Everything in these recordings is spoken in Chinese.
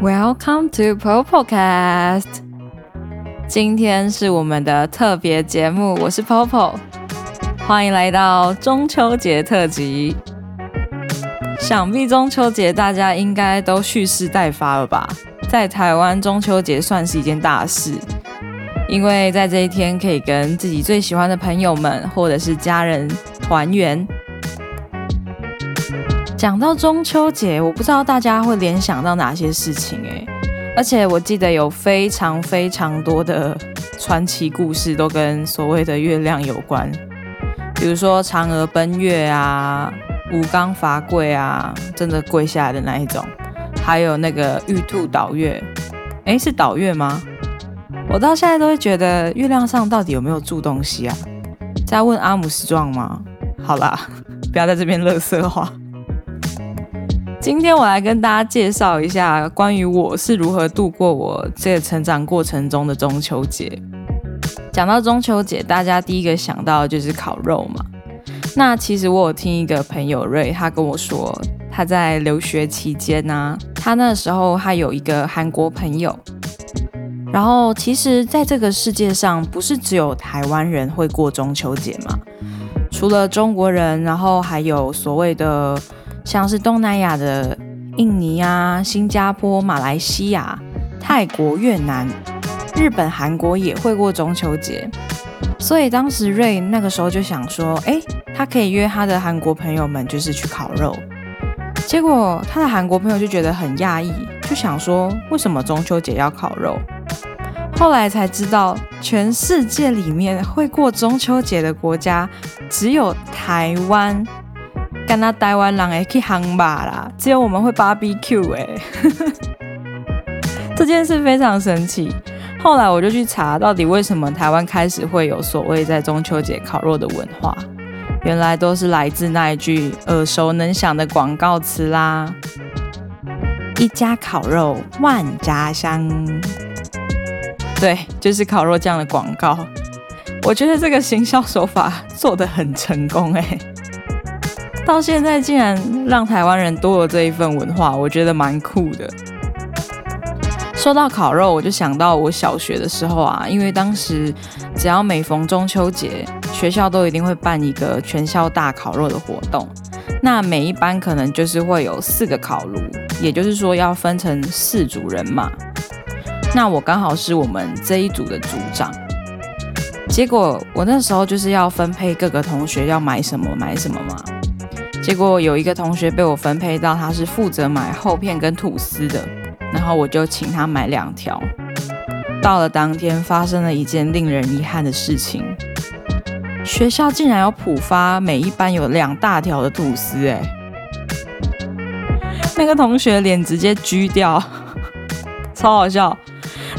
Welcome to Popocast。今天是我们的特别节目，我是 Popo，欢迎来到中秋节特辑。想必中秋节大家应该都蓄势待发了吧？在台湾，中秋节算是一件大事，因为在这一天可以跟自己最喜欢的朋友们或者是家人团圆。讲到中秋节，我不知道大家会联想到哪些事情诶，而且我记得有非常非常多的传奇故事都跟所谓的月亮有关，比如说嫦娥奔月啊，吴刚伐桂啊，真的跪下来的那一种，还有那个玉兔倒月，诶，是倒月吗？我到现在都会觉得月亮上到底有没有住东西啊？在问阿姆斯壮吗？好啦，不要在这边乐色话。今天我来跟大家介绍一下关于我是如何度过我这个成长过程中的中秋节。讲到中秋节，大家第一个想到就是烤肉嘛。那其实我有听一个朋友瑞，他跟我说，他在留学期间呢，他那时候他有一个韩国朋友。然后其实，在这个世界上，不是只有台湾人会过中秋节嘛？除了中国人，然后还有所谓的。像是东南亚的印尼啊、新加坡、马来西亚、泰国、越南、日本、韩国也会过中秋节，所以当时瑞那个时候就想说，哎，他可以约他的韩国朋友们，就是去烤肉。结果他的韩国朋友就觉得很讶异，就想说，为什么中秋节要烤肉？后来才知道，全世界里面会过中秋节的国家只有台湾。跟那台湾人去航吧啦，只有我们会 barbecue 哎，这件事非常神奇。后来我就去查，到底为什么台湾开始会有所谓在中秋节烤肉的文化？原来都是来自那一句耳熟能详的广告词啦：“一家烤肉万家香。”对，就是烤肉酱的广告。我觉得这个行销手法做得很成功哎。到现在竟然让台湾人多了这一份文化，我觉得蛮酷的。说到烤肉，我就想到我小学的时候啊，因为当时只要每逢中秋节，学校都一定会办一个全校大烤肉的活动。那每一班可能就是会有四个烤炉，也就是说要分成四组人嘛。那我刚好是我们这一组的组长，结果我那时候就是要分配各个同学要买什么买什么嘛。结果有一个同学被我分配到，他是负责买厚片跟吐司的，然后我就请他买两条。到了当天，发生了一件令人遗憾的事情，学校竟然要普发每一班有两大条的吐司，哎，那个同学脸直接狙掉，超好笑。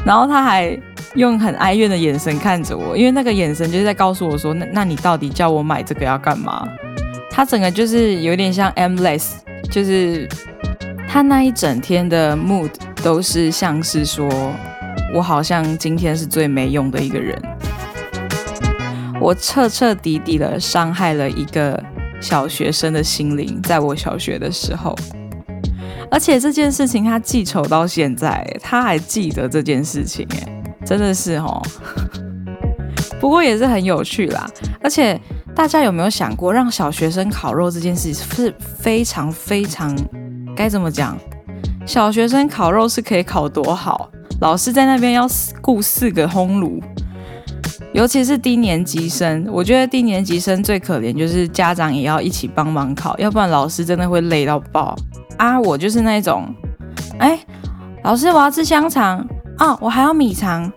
然后他还用很哀怨的眼神看着我，因为那个眼神就是在告诉我说，那那你到底叫我买这个要干嘛？他整个就是有点像 Mless，就是他那一整天的 mood 都是像是说，我好像今天是最没用的一个人，我彻彻底底的伤害了一个小学生的心灵，在我小学的时候，而且这件事情他记仇到现在，他还记得这件事情，哎，真的是哦，不过也是很有趣啦，而且。大家有没有想过，让小学生烤肉这件事是非常非常该怎么讲？小学生烤肉是可以烤多好？老师在那边要雇四个烘炉，尤其是低年级生，我觉得低年级生最可怜，就是家长也要一起帮忙烤，要不然老师真的会累到爆啊！我就是那种，哎，老师我要吃香肠啊，我还要米肠，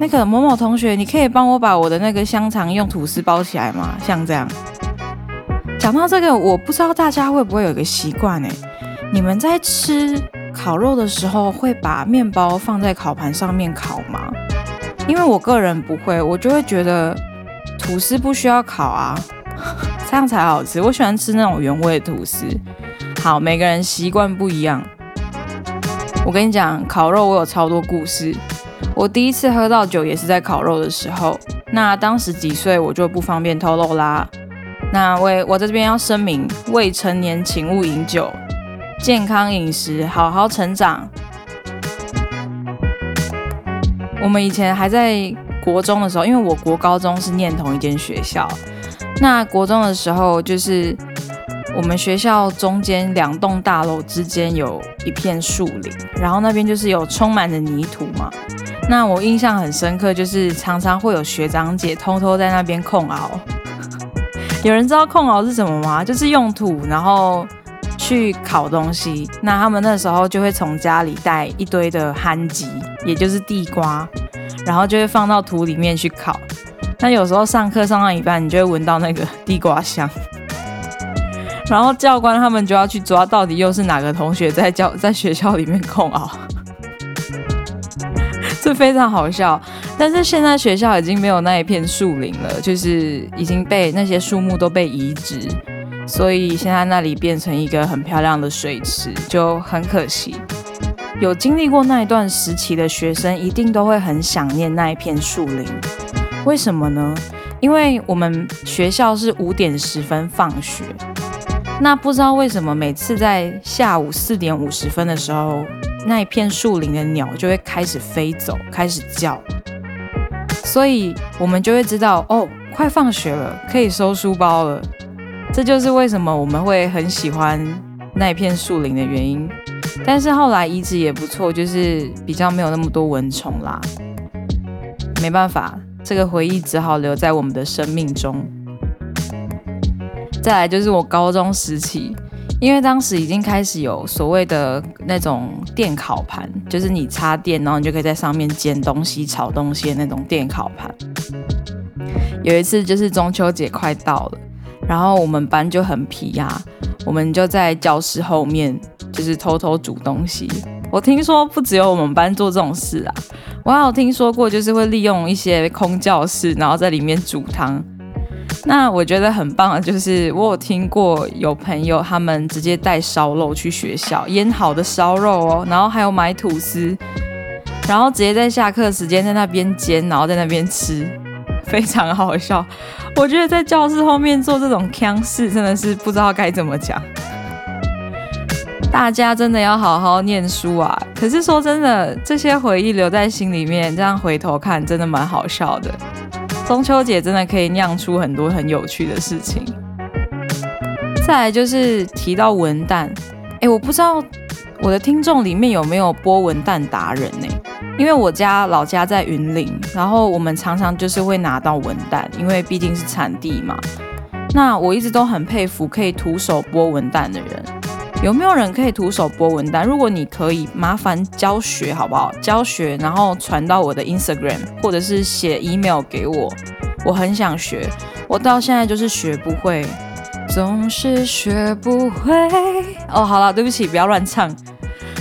那个某某同学，你可以帮我把我的那个香肠用吐司包起来吗？像这样。讲到这个，我不知道大家会不会有一个习惯呢？你们在吃烤肉的时候会把面包放在烤盘上面烤吗？因为我个人不会，我就会觉得吐司不需要烤啊，这样才好吃。我喜欢吃那种原味吐司。好，每个人习惯不一样。我跟你讲，烤肉我有超多故事。我第一次喝到酒也是在烤肉的时候，那当时几岁我就不方便透露啦。那我我在这边要声明，未成年请勿饮酒，健康饮食，好好成长，我们以前还在国中的时候，因为我国高中是念同一间学校，那国中的时候就是我们学校中间两栋大楼之间有一片树林，然后那边就是有充满着泥土嘛。那我印象很深刻，就是常常会有学长姐偷偷在那边控熬。有人知道控熬是什么吗？就是用土，然后去烤东西。那他们那时候就会从家里带一堆的憨吉，也就是地瓜，然后就会放到土里面去烤。那有时候上课上到一半，你就会闻到那个地瓜香，然后教官他们就要去抓，到底又是哪个同学在教在学校里面控熬。是非常好笑，但是现在学校已经没有那一片树林了，就是已经被那些树木都被移植，所以现在那里变成一个很漂亮的水池，就很可惜。有经历过那一段时期的学生，一定都会很想念那一片树林。为什么呢？因为我们学校是五点十分放学，那不知道为什么每次在下午四点五十分的时候。那一片树林的鸟就会开始飞走，开始叫，所以我们就会知道哦，快放学了，可以收书包了。这就是为什么我们会很喜欢那一片树林的原因。但是后来移植也不错，就是比较没有那么多蚊虫啦。没办法，这个回忆只好留在我们的生命中。再来就是我高中时期。因为当时已经开始有所谓的那种电烤盘，就是你插电，然后你就可以在上面煎东西、炒东西的那种电烤盘。有一次就是中秋节快到了，然后我们班就很皮呀，我们就在教室后面就是偷偷煮东西。我听说不只有我们班做这种事啊，我还有听说过就是会利用一些空教室，然后在里面煮汤。那我觉得很棒的，就是我有听过有朋友他们直接带烧肉去学校，腌好的烧肉哦，然后还有买吐司，然后直接在下课时间在那边煎，然后在那边吃，非常好笑。我觉得在教室后面做这种腔事，真的是不知道该怎么讲。大家真的要好好念书啊！可是说真的，这些回忆留在心里面，这样回头看，真的蛮好笑的。中秋节真的可以酿出很多很有趣的事情。再来就是提到文旦，哎，我不知道我的听众里面有没有剥文旦达人呢？因为我家老家在云林，然后我们常常就是会拿到文旦，因为毕竟是产地嘛。那我一直都很佩服可以徒手剥文旦的人。有没有人可以徒手剥文旦？如果你可以，麻烦教学好不好？教学，然后传到我的 Instagram，或者是写 email 给我。我很想学，我到现在就是学不会，总是学不会。哦，好了，对不起，不要乱唱。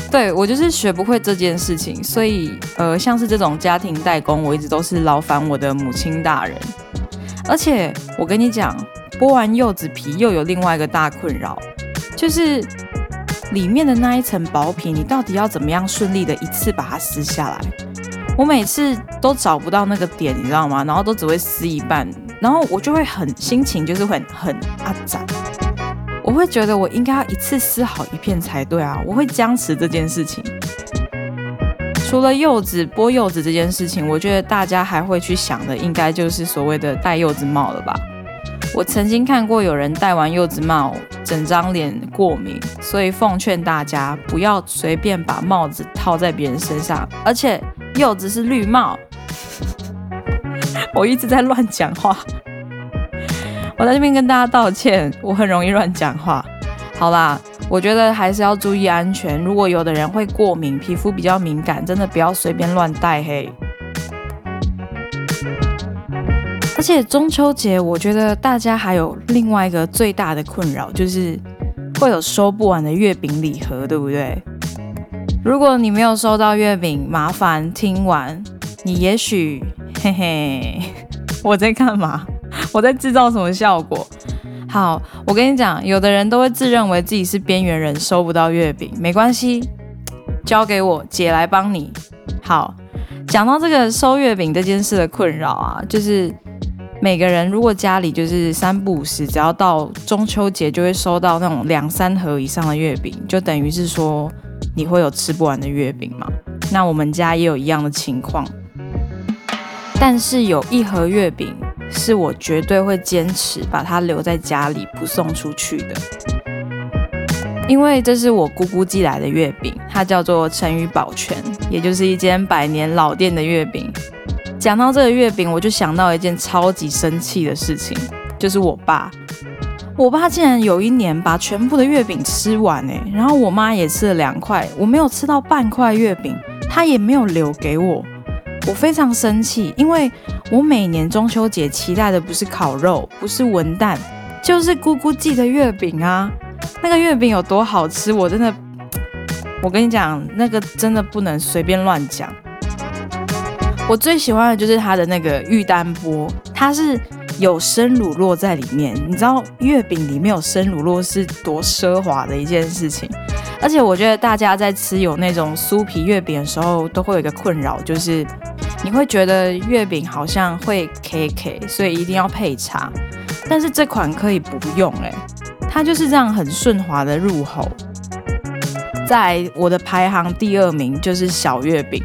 对我就是学不会这件事情，所以呃，像是这种家庭代工，我一直都是劳烦我的母亲大人。而且我跟你讲，剥完柚子皮又有另外一个大困扰，就是。里面的那一层薄皮，你到底要怎么样顺利的一次把它撕下来？我每次都找不到那个点，你知道吗？然后都只会撕一半，然后我就会很心情就是很很阿展，我会觉得我应该要一次撕好一片才对啊，我会僵持这件事情。除了柚子剥柚子这件事情，我觉得大家还会去想的，应该就是所谓的戴柚子帽了吧？我曾经看过有人戴完柚子帽，整张脸过敏，所以奉劝大家不要随便把帽子套在别人身上，而且柚子是绿帽。我一直在乱讲话，我在这边跟大家道歉，我很容易乱讲话。好啦，我觉得还是要注意安全。如果有的人会过敏，皮肤比较敏感，真的不要随便乱戴嘿。且中秋节，我觉得大家还有另外一个最大的困扰，就是会有收不完的月饼礼盒，对不对？如果你没有收到月饼，麻烦听完，你也许嘿嘿，我在干嘛？我在制造什么效果？好，我跟你讲，有的人都会自认为自己是边缘人，收不到月饼，没关系，交给我姐来帮你。好，讲到这个收月饼这件事的困扰啊，就是。每个人如果家里就是三不五时，只要到中秋节就会收到那种两三盒以上的月饼，就等于是说你会有吃不完的月饼嘛？那我们家也有一样的情况。但是有一盒月饼是我绝对会坚持把它留在家里不送出去的，因为这是我姑姑寄来的月饼，它叫做成语保全，也就是一间百年老店的月饼。讲到这个月饼，我就想到一件超级生气的事情，就是我爸，我爸竟然有一年把全部的月饼吃完哎，然后我妈也吃了两块，我没有吃到半块月饼，他也没有留给我。我非常生气，因为我每年中秋节期待的不是烤肉，不是文蛋，就是姑姑寄的月饼啊。那个月饼有多好吃，我真的，我跟你讲，那个真的不能随便乱讲。我最喜欢的就是它的那个玉丹波，它是有生乳酪在里面。你知道月饼里面有生乳酪是多奢华的一件事情。而且我觉得大家在吃有那种酥皮月饼的时候，都会有一个困扰，就是你会觉得月饼好像会 K K，所以一定要配茶。但是这款可以不用，哎，它就是这样很顺滑的入口。在我的排行第二名就是小月饼，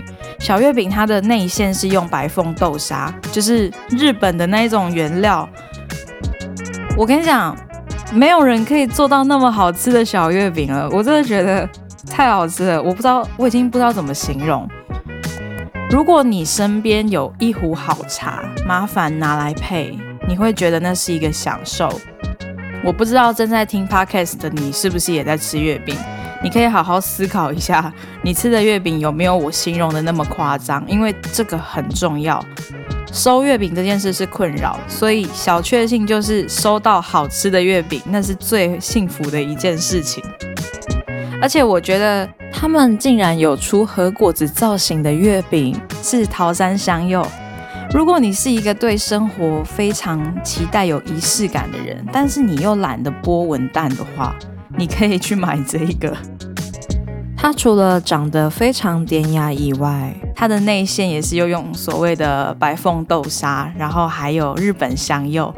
小月饼它的内馅是用白凤豆沙，就是日本的那一种原料。我跟你讲。没有人可以做到那么好吃的小月饼了，我真的觉得太好吃了。我不知道，我已经不知道怎么形容。如果你身边有一壶好茶，麻烦拿来配，你会觉得那是一个享受。我不知道正在听 podcast 的你是不是也在吃月饼？你可以好好思考一下，你吃的月饼有没有我形容的那么夸张？因为这个很重要。收月饼这件事是困扰，所以小确幸就是收到好吃的月饼，那是最幸福的一件事情。而且我觉得他们竟然有出和果子造型的月饼，是桃山香柚。如果你是一个对生活非常期待有仪式感的人，但是你又懒得剥文蛋的话，你可以去买这一个。它除了长得非常典雅以外，它的内馅也是又用所谓的白凤豆沙，然后还有日本香柚。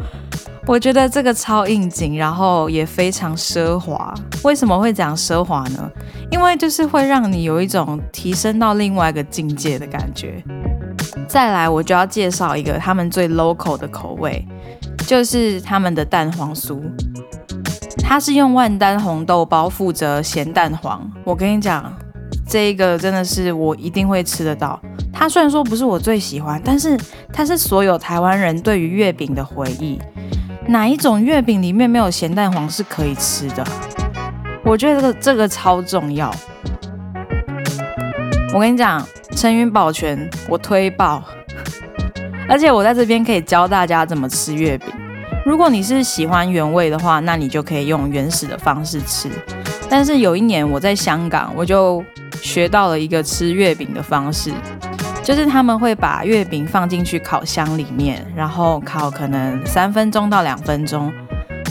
我觉得这个超应景，然后也非常奢华。为什么会讲奢华呢？因为就是会让你有一种提升到另外一个境界的感觉。再来，我就要介绍一个他们最 local 的口味，就是他们的蛋黄酥。它是用万丹红豆包覆着咸蛋黄，我跟你讲，这一个真的是我一定会吃得到。它虽然说不是我最喜欢，但是它是所有台湾人对于月饼的回忆。哪一种月饼里面没有咸蛋黄是可以吃的？我觉得这个这个超重要。我跟你讲，陈云保全我推爆，而且我在这边可以教大家怎么吃月饼。如果你是喜欢原味的话，那你就可以用原始的方式吃。但是有一年我在香港，我就学到了一个吃月饼的方式，就是他们会把月饼放进去烤箱里面，然后烤可能三分钟到两分钟，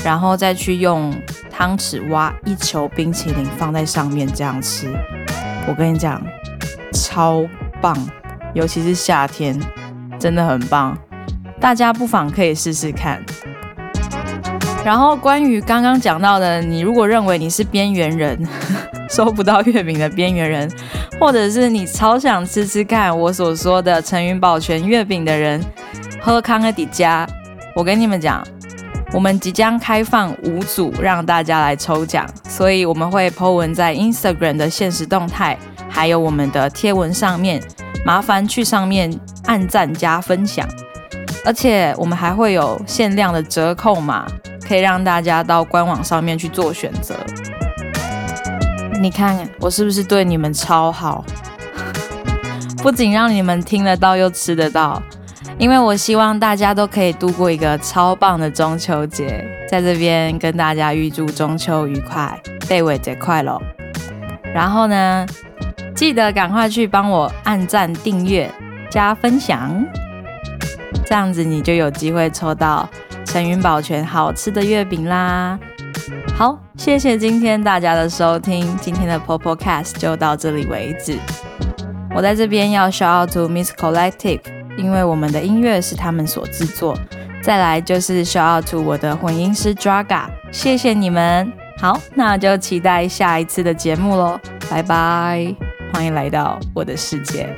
然后再去用汤匙挖一球冰淇淋放在上面这样吃。我跟你讲，超棒，尤其是夏天，真的很棒。大家不妨可以试试看。然后关于刚刚讲到的，你如果认为你是边缘人，收不到月饼的边缘人，或者是你超想吃吃看我所说的陈云宝全月饼的人，喝康的迪加，我跟你们讲，我们即将开放五组让大家来抽奖，所以我们会 po 文在 Instagram 的现实动态，还有我们的贴文上面，麻烦去上面按赞加分享，而且我们还会有限量的折扣码。可以让大家到官网上面去做选择。你看我是不是对你们超好？不仅让你们听得到，又吃得到。因为我希望大家都可以度过一个超棒的中秋节。在这边跟大家预祝中秋愉快，贝尾节快乐。然后呢，记得赶快去帮我按赞、订阅、加分享，这样子你就有机会抽到。陈云保全好吃的月饼啦！好，谢谢今天大家的收听，今天的 Popo Cast 就到这里为止。我在这边要 shout out to Miss Collective，因为我们的音乐是他们所制作。再来就是 shout out to 我的混音师 Draga，谢谢你们。好，那就期待下一次的节目喽，拜拜！欢迎来到我的世界。